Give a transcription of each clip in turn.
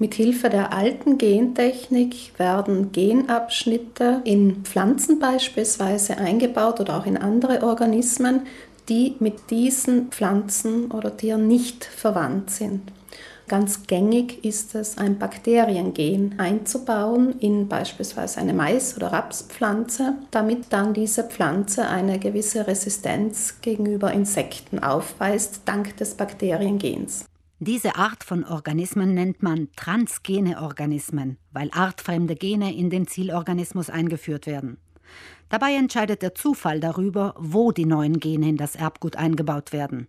Mit Hilfe der alten Gentechnik werden Genabschnitte in Pflanzen beispielsweise eingebaut oder auch in andere Organismen, die mit diesen Pflanzen oder Tieren nicht verwandt sind. Ganz gängig ist es, ein Bakteriengen einzubauen in beispielsweise eine Mais- oder Rapspflanze, damit dann diese Pflanze eine gewisse Resistenz gegenüber Insekten aufweist, dank des Bakteriengens. Diese Art von Organismen nennt man transgene Organismen, weil artfremde Gene in den Zielorganismus eingeführt werden. Dabei entscheidet der Zufall darüber, wo die neuen Gene in das Erbgut eingebaut werden.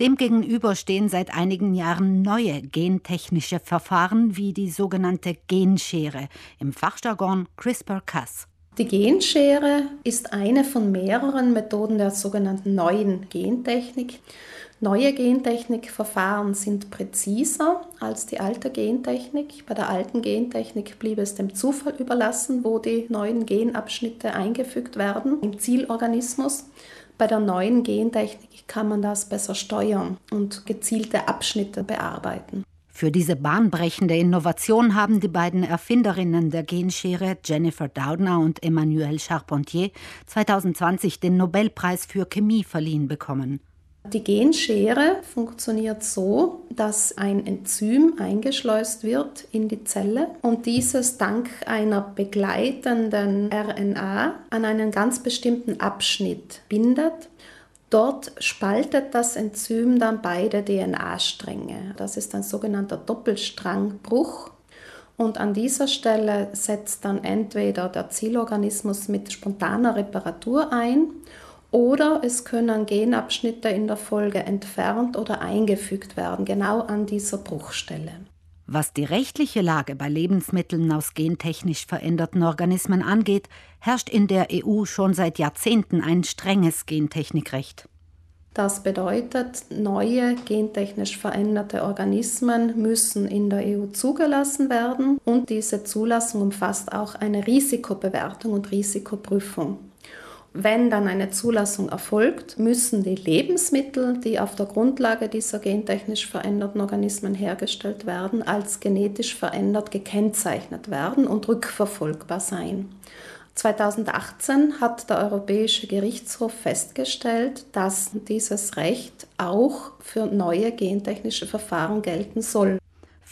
Demgegenüber stehen seit einigen Jahren neue gentechnische Verfahren wie die sogenannte Genschere, im Fachjargon CRISPR-Cas. Die Genschere ist eine von mehreren Methoden der sogenannten neuen Gentechnik. Neue Gentechnikverfahren sind präziser als die alte Gentechnik. Bei der alten Gentechnik blieb es dem Zufall überlassen, wo die neuen Genabschnitte eingefügt werden im Zielorganismus. Bei der neuen Gentechnik kann man das besser steuern und gezielte Abschnitte bearbeiten. Für diese bahnbrechende Innovation haben die beiden Erfinderinnen der Genschere, Jennifer Doudna und Emmanuelle Charpentier, 2020 den Nobelpreis für Chemie verliehen bekommen. Die Genschere funktioniert so, dass ein Enzym eingeschleust wird in die Zelle und dieses dank einer begleitenden RNA an einen ganz bestimmten Abschnitt bindet. Dort spaltet das Enzym dann beide DNA-Stränge. Das ist ein sogenannter Doppelstrangbruch. Und an dieser Stelle setzt dann entweder der Zielorganismus mit spontaner Reparatur ein oder es können Genabschnitte in der Folge entfernt oder eingefügt werden, genau an dieser Bruchstelle. Was die rechtliche Lage bei Lebensmitteln aus gentechnisch veränderten Organismen angeht, herrscht in der EU schon seit Jahrzehnten ein strenges Gentechnikrecht. Das bedeutet, neue gentechnisch veränderte Organismen müssen in der EU zugelassen werden und diese Zulassung umfasst auch eine Risikobewertung und Risikoprüfung. Wenn dann eine Zulassung erfolgt, müssen die Lebensmittel, die auf der Grundlage dieser gentechnisch veränderten Organismen hergestellt werden, als genetisch verändert gekennzeichnet werden und rückverfolgbar sein. 2018 hat der Europäische Gerichtshof festgestellt, dass dieses Recht auch für neue gentechnische Verfahren gelten soll.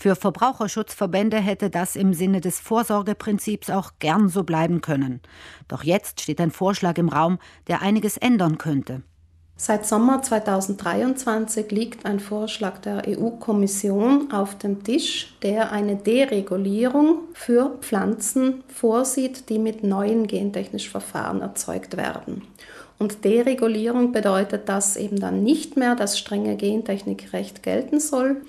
Für Verbraucherschutzverbände hätte das im Sinne des Vorsorgeprinzips auch gern so bleiben können. Doch jetzt steht ein Vorschlag im Raum, der einiges ändern könnte. Seit Sommer 2023 liegt ein Vorschlag der EU-Kommission auf dem Tisch, der eine Deregulierung für Pflanzen vorsieht, die mit neuen gentechnischen Verfahren erzeugt werden. Und Deregulierung bedeutet, dass eben dann nicht mehr das strenge Gentechnikrecht gelten soll,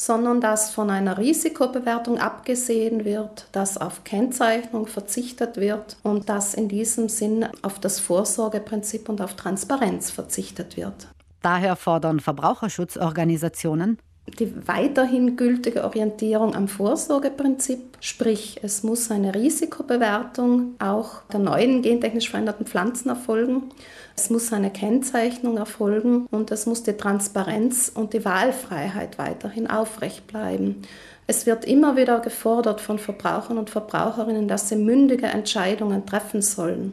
sondern dass von einer Risikobewertung abgesehen wird, dass auf Kennzeichnung verzichtet wird und dass in diesem Sinn auf das Vorsorgeprinzip und auf Transparenz verzichtet wird. Daher fordern Verbraucherschutzorganisationen die weiterhin gültige Orientierung am Vorsorgeprinzip, sprich es muss eine Risikobewertung auch der neuen gentechnisch veränderten Pflanzen erfolgen, es muss eine Kennzeichnung erfolgen und es muss die Transparenz und die Wahlfreiheit weiterhin aufrecht bleiben. Es wird immer wieder gefordert von Verbrauchern und Verbraucherinnen, dass sie mündige Entscheidungen treffen sollen.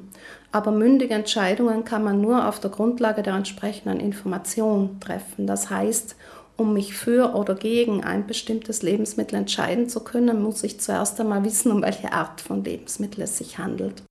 Aber mündige Entscheidungen kann man nur auf der Grundlage der entsprechenden Information treffen. Das heißt, um mich für oder gegen ein bestimmtes Lebensmittel entscheiden zu können, muss ich zuerst einmal wissen, um welche Art von Lebensmittel es sich handelt.